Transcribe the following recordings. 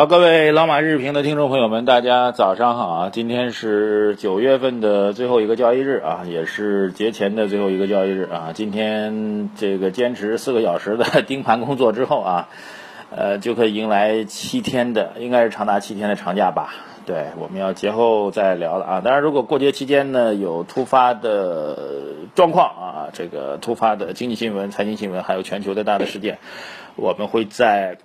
好，各位老马日评的听众朋友们，大家早上好啊！今天是九月份的最后一个交易日啊，也是节前的最后一个交易日啊。今天这个坚持四个小时的 盯盘工作之后啊，呃，就可以迎来七天的，应该是长达七天的长假吧。对，我们要节后再聊了啊。当然，如果过节期间呢有突发的状况啊，这个突发的经济新闻、财经新闻，还有全球的大的事件，我们会在。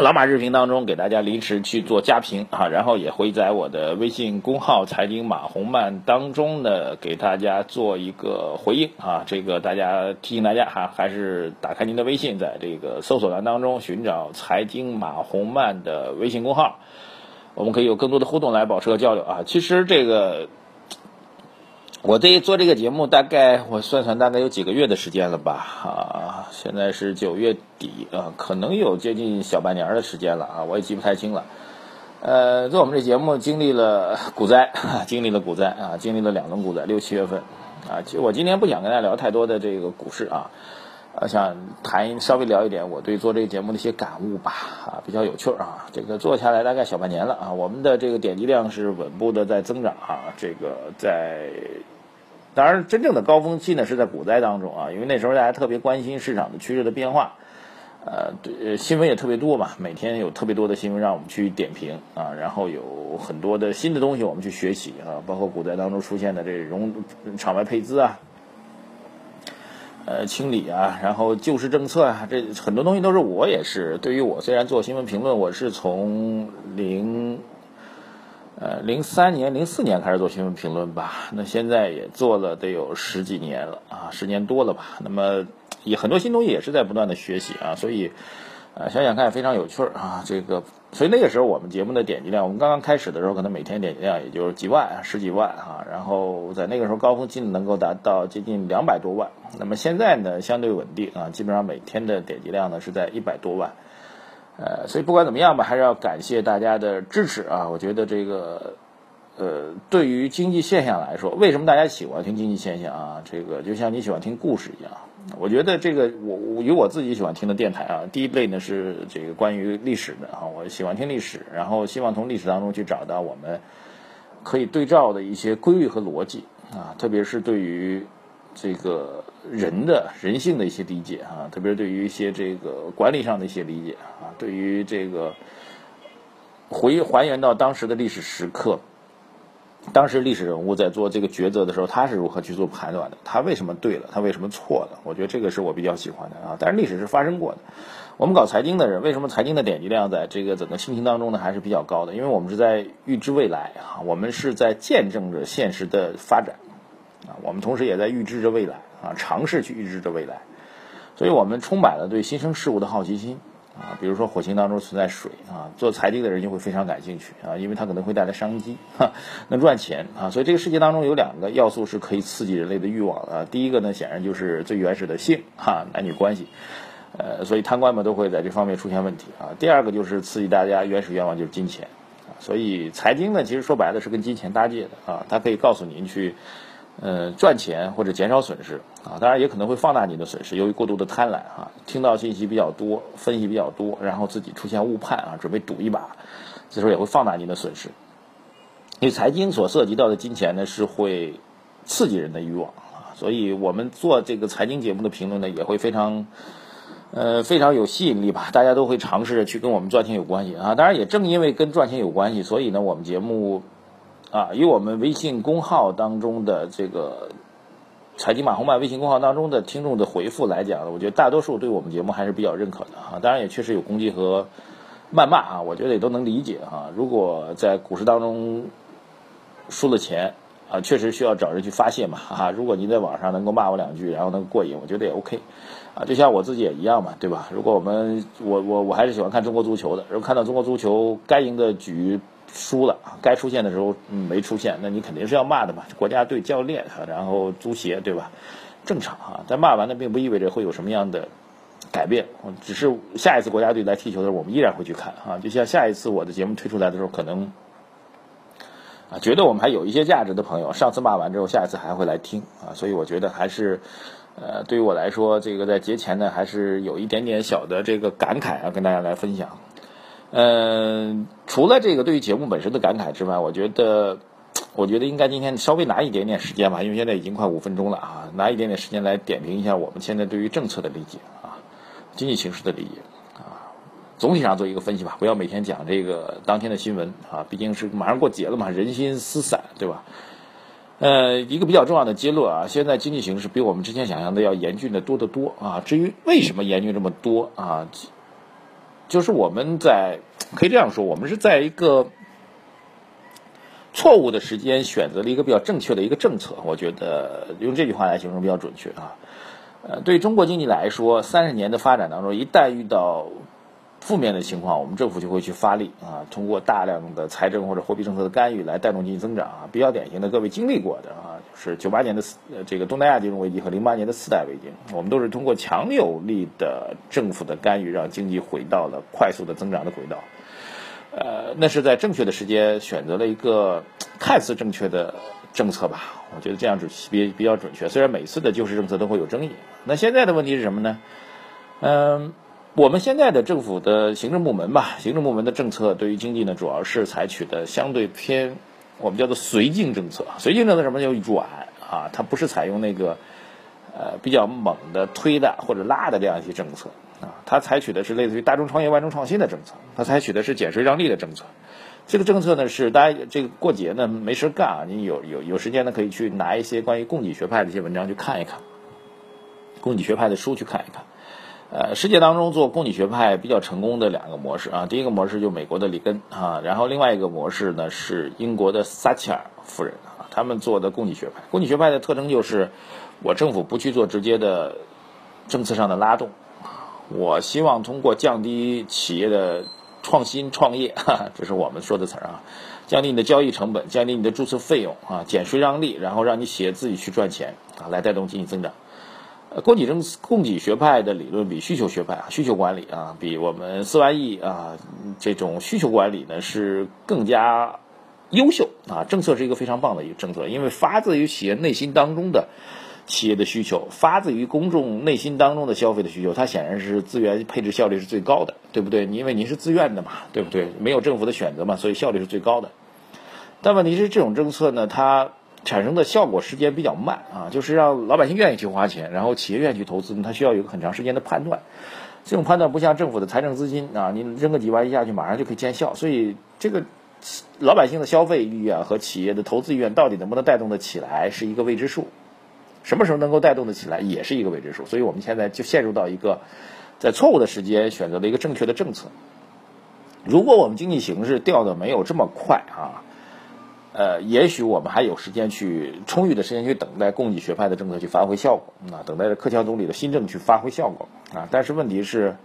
老马日评当中给大家临时去做加评啊，然后也会在我的微信公号财经马红漫当中呢给大家做一个回应啊。这个大家提醒大家哈，还是打开您的微信，在这个搜索栏当中寻找财经马红漫的微信公号，我们可以有更多的互动来保持和交流啊。其实这个。我这做这个节目，大概我算算，大概有几个月的时间了吧？啊，现在是九月底啊，可能有接近小半年的时间了啊，我也记不太清了。呃，做我们这节目经历了股灾，经历了股灾啊，经历了两轮股灾，六七月份啊。其实我今天不想跟大家聊太多的这个股市啊，呃，想谈稍微聊一点我对做这个节目的一些感悟吧啊，比较有趣啊。这个做下来大概小半年了啊，我们的这个点击量是稳步的在增长啊，这个在。当然，真正的高峰期呢是在股灾当中啊，因为那时候大家特别关心市场的趋势的变化，呃，对，新闻也特别多嘛，每天有特别多的新闻让我们去点评啊，然后有很多的新的东西我们去学习啊，包括股灾当中出现的这融场外配资啊，呃，清理啊，然后救市政策啊，这很多东西都是我也是对于我虽然做新闻评论，我是从零。呃，零三年、零四年开始做新闻评论吧，那现在也做了得有十几年了啊，十年多了吧。那么也很多新东西也是在不断的学习啊，所以呃想想看非常有趣儿啊。这个所以那个时候我们节目的点击量，我们刚刚开始的时候可能每天点击量也就是几万、十几万啊，然后在那个时候高峰期能够达到接近两百多万。那么现在呢相对稳定啊，基本上每天的点击量呢是在一百多万。呃，所以不管怎么样吧，还是要感谢大家的支持啊！我觉得这个，呃，对于经济现象来说，为什么大家喜欢听经济现象啊？这个就像你喜欢听故事一样。我觉得这个，我我有我自己喜欢听的电台啊。第一类呢是这个关于历史的啊，我喜欢听历史，然后希望从历史当中去找到我们可以对照的一些规律和逻辑啊，特别是对于。这个人的人性的一些理解啊，特别是对于一些这个管理上的一些理解啊，对于这个回还原到当时的历史时刻，当时历史人物在做这个抉择的时候，他是如何去做判断的？他为什么对了？他为什么错了？我觉得这个是我比较喜欢的啊。但是历史是发生过的。我们搞财经的人，为什么财经的点击量在这个整个心情当中呢还是比较高的？因为我们是在预知未来啊，我们是在见证着现实的发展。啊，我们同时也在预知着未来啊，尝试去预知着未来，所以我们充满了对新生事物的好奇心啊。比如说火星当中存在水啊，做财经的人就会非常感兴趣啊，因为它可能会带来商机，哈，能赚钱啊。所以这个世界当中有两个要素是可以刺激人类的欲望啊。第一个呢，显然就是最原始的性哈，男女关系，呃，所以贪官们都会在这方面出现问题啊。第二个就是刺激大家原始愿望就是金钱啊。所以财经呢，其实说白了是跟金钱搭界的啊，它可以告诉您去。呃，赚钱或者减少损失啊，当然也可能会放大你的损失。由于过度的贪婪啊，听到信息比较多，分析比较多，然后自己出现误判啊，准备赌一把，这时候也会放大你的损失。因为财经所涉及到的金钱呢，是会刺激人的欲望啊，所以我们做这个财经节目的评论呢，也会非常呃非常有吸引力吧。大家都会尝试着去跟我们赚钱有关系啊。当然，也正因为跟赚钱有关系，所以呢，我们节目。啊，以我们微信公号当中的这个财经马红漫微信公号当中的听众的回复来讲，我觉得大多数对我们节目还是比较认可的啊。当然也确实有攻击和谩骂啊，我觉得也都能理解啊。如果在股市当中输了钱啊，确实需要找人去发泄嘛啊。如果您在网上能够骂我两句，然后能过瘾，我觉得也 OK 啊。就像我自己也一样嘛，对吧？如果我们我我我还是喜欢看中国足球的，如果看到中国足球该赢的局。输了，该出现的时候没出现，那你肯定是要骂的嘛。国家队、教练，然后足协，对吧？正常啊。但骂完呢，并不意味着会有什么样的改变，只是下一次国家队来踢球的时候，我们依然会去看啊。就像下一次我的节目推出来的时候，可能啊觉得我们还有一些价值的朋友，上次骂完之后，下一次还会来听啊。所以我觉得还是呃，对于我来说，这个在节前呢，还是有一点点小的这个感慨啊，跟大家来分享。嗯，除了这个对于节目本身的感慨之外，我觉得。我觉得应该今天稍微拿一点点时间吧，因为现在已经快五分钟了啊，拿一点点时间来点评一下我们现在对于政策的理解啊，经济形势的理解啊，总体上做一个分析吧，不要每天讲这个当天的新闻啊，毕竟是马上过节了嘛，人心思散，对吧？呃，一个比较重要的结论啊，现在经济形势比我们之前想象的要严峻的多得多啊。至于为什么严峻这么多啊，就是我们在可以这样说，我们是在一个。错误的时间选择了一个比较正确的一个政策，我觉得用这句话来形容比较准确啊。呃，对中国经济来说，三十年的发展当中，一旦遇到负面的情况，我们政府就会去发力啊，通过大量的财政或者货币政策的干预来带动经济增长啊。比较典型的，各位经历过的啊，是九八年的这个东南亚金融危机和零八年的次贷危机，我们都是通过强有力的政府的干预，让经济回到了快速的增长的轨道。呃，那是在正确的时间选择了一个看似正确的政策吧？我觉得这样准比比较准确。虽然每次的救市政策都会有争议，那现在的问题是什么呢？嗯，我们现在的政府的行政部门吧，行政部门的政策对于经济呢，主要是采取的相对偏我们叫做绥靖政策。绥靖政策什么叫软啊？它不是采用那个呃比较猛的推的或者拉的这样一些政策。啊，它采取的是类似于大众创业万众创新的政策，它采取的是减税让利的政策。这个政策呢是大家这个过节呢没事干啊，你有有有时间呢可以去拿一些关于供给学派的一些文章去看一看，供给学派的书去看一看。呃，世界当中做供给学派比较成功的两个模式啊，第一个模式就美国的里根啊，然后另外一个模式呢是英国的撒切尔夫人啊，他们做的供给学派。供给学派的特征就是，我政府不去做直接的政策上的拉动。我希望通过降低企业的创新创业，哈哈这是我们说的词儿啊，降低你的交易成本，降低你的注册费用啊，减税让利，然后让你企业自己去赚钱啊，来带动经济增长。供给政供给学派的理论比需求学派啊，需求管理啊，比我们四万亿啊这种需求管理呢是更加优秀啊。政策是一个非常棒的一个政策，因为发自于企业内心当中的。企业的需求发自于公众内心当中的消费的需求，它显然是资源配置效率是最高的，对不对？因为您是自愿的嘛，对不对？没有政府的选择嘛，所以效率是最高的。但问题是，这种政策呢，它产生的效果时间比较慢啊，就是让老百姓愿意去花钱，然后企业愿意去投资，它需要有个很长时间的判断。这种判断不像政府的财政资金啊，你扔个几万亿下去，马上就可以见效。所以，这个老百姓的消费意愿和企业的投资意愿到底能不能带动的起来，是一个未知数。什么时候能够带动的起来，也是一个未知数。所以我们现在就陷入到一个在错误的时间选择了一个正确的政策。如果我们经济形势掉的没有这么快啊，呃，也许我们还有时间去充裕的时间去等待供给学派的政策去发挥效果啊，等待着克强总理的新政去发挥效果啊。但是问题是。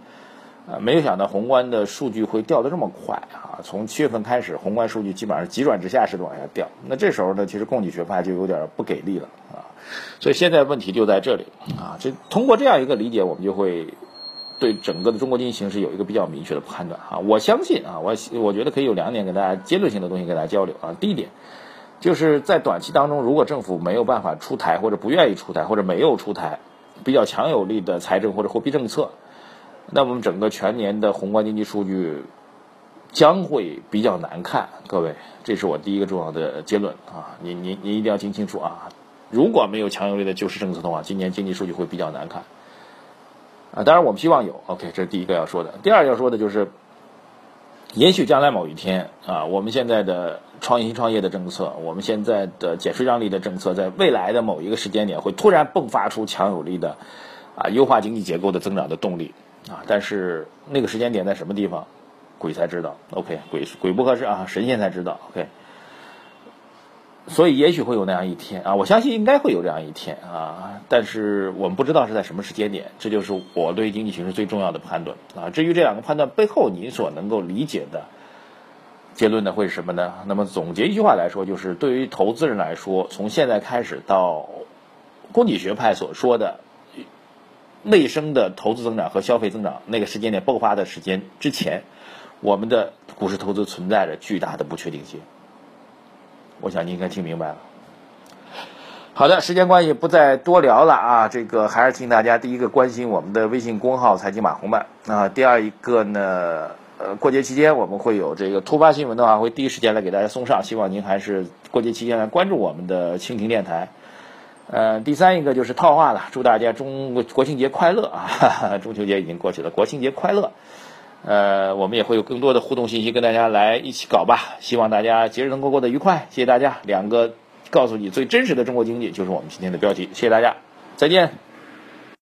呃，没有想到宏观的数据会掉的这么快啊！从七月份开始，宏观数据基本上急转直下式的往下掉。那这时候呢，其实供给学派就有点不给力了啊！所以现在问题就在这里啊！这通过这样一个理解，我们就会对整个的中国经济形势有一个比较明确的判断啊！我相信啊，我我觉得可以有两点跟大家结论性的东西跟大家交流啊。第一点，就是在短期当中，如果政府没有办法出台，或者不愿意出台，或者没有出台比较强有力的财政或者货币政策。那么整个全年的宏观经济数据将会比较难看，各位，这是我第一个重要的结论啊！您您您一定要听清楚啊！如果没有强有力的救市政策的话，今年经济数据会比较难看啊！当然我们希望有，OK，这是第一个要说的。第二要说的就是，也许将来某一天啊，我们现在的创新创业的政策，我们现在的减税让利的政策，在未来的某一个时间点会突然迸发出强有力的啊优化经济结构的增长的动力。啊，但是那个时间点在什么地方，鬼才知道。OK，鬼鬼不合适啊，神仙才知道。OK，所以也许会有那样一天啊，我相信应该会有这样一天啊，但是我们不知道是在什么时间点。这就是我对经济形势最重要的判断啊。至于这两个判断背后你所能够理解的结论呢，会是什么呢？那么总结一句话来说，就是对于投资人来说，从现在开始到供给学派所说的。内生的投资增长和消费增长那个时间点爆发的时间之前，我们的股市投资存在着巨大的不确定性。我想你应该听明白了。好的，时间关系不再多聊了啊。这个还是请大家第一个关心我们的微信公号“财经马红漫”啊。第二一个呢，呃，过节期间我们会有这个突发新闻的话，会第一时间来给大家送上。希望您还是过节期间来关注我们的蜻蜓电台。呃，第三一个就是套话了，祝大家中国庆节快乐啊！中秋节已经过去了，国庆节快乐。呃，我们也会有更多的互动信息跟大家来一起搞吧。希望大家节日能够过得愉快，谢谢大家。两个。告诉你最真实的中国经济，就是我们今天的标题。谢谢大家，再见。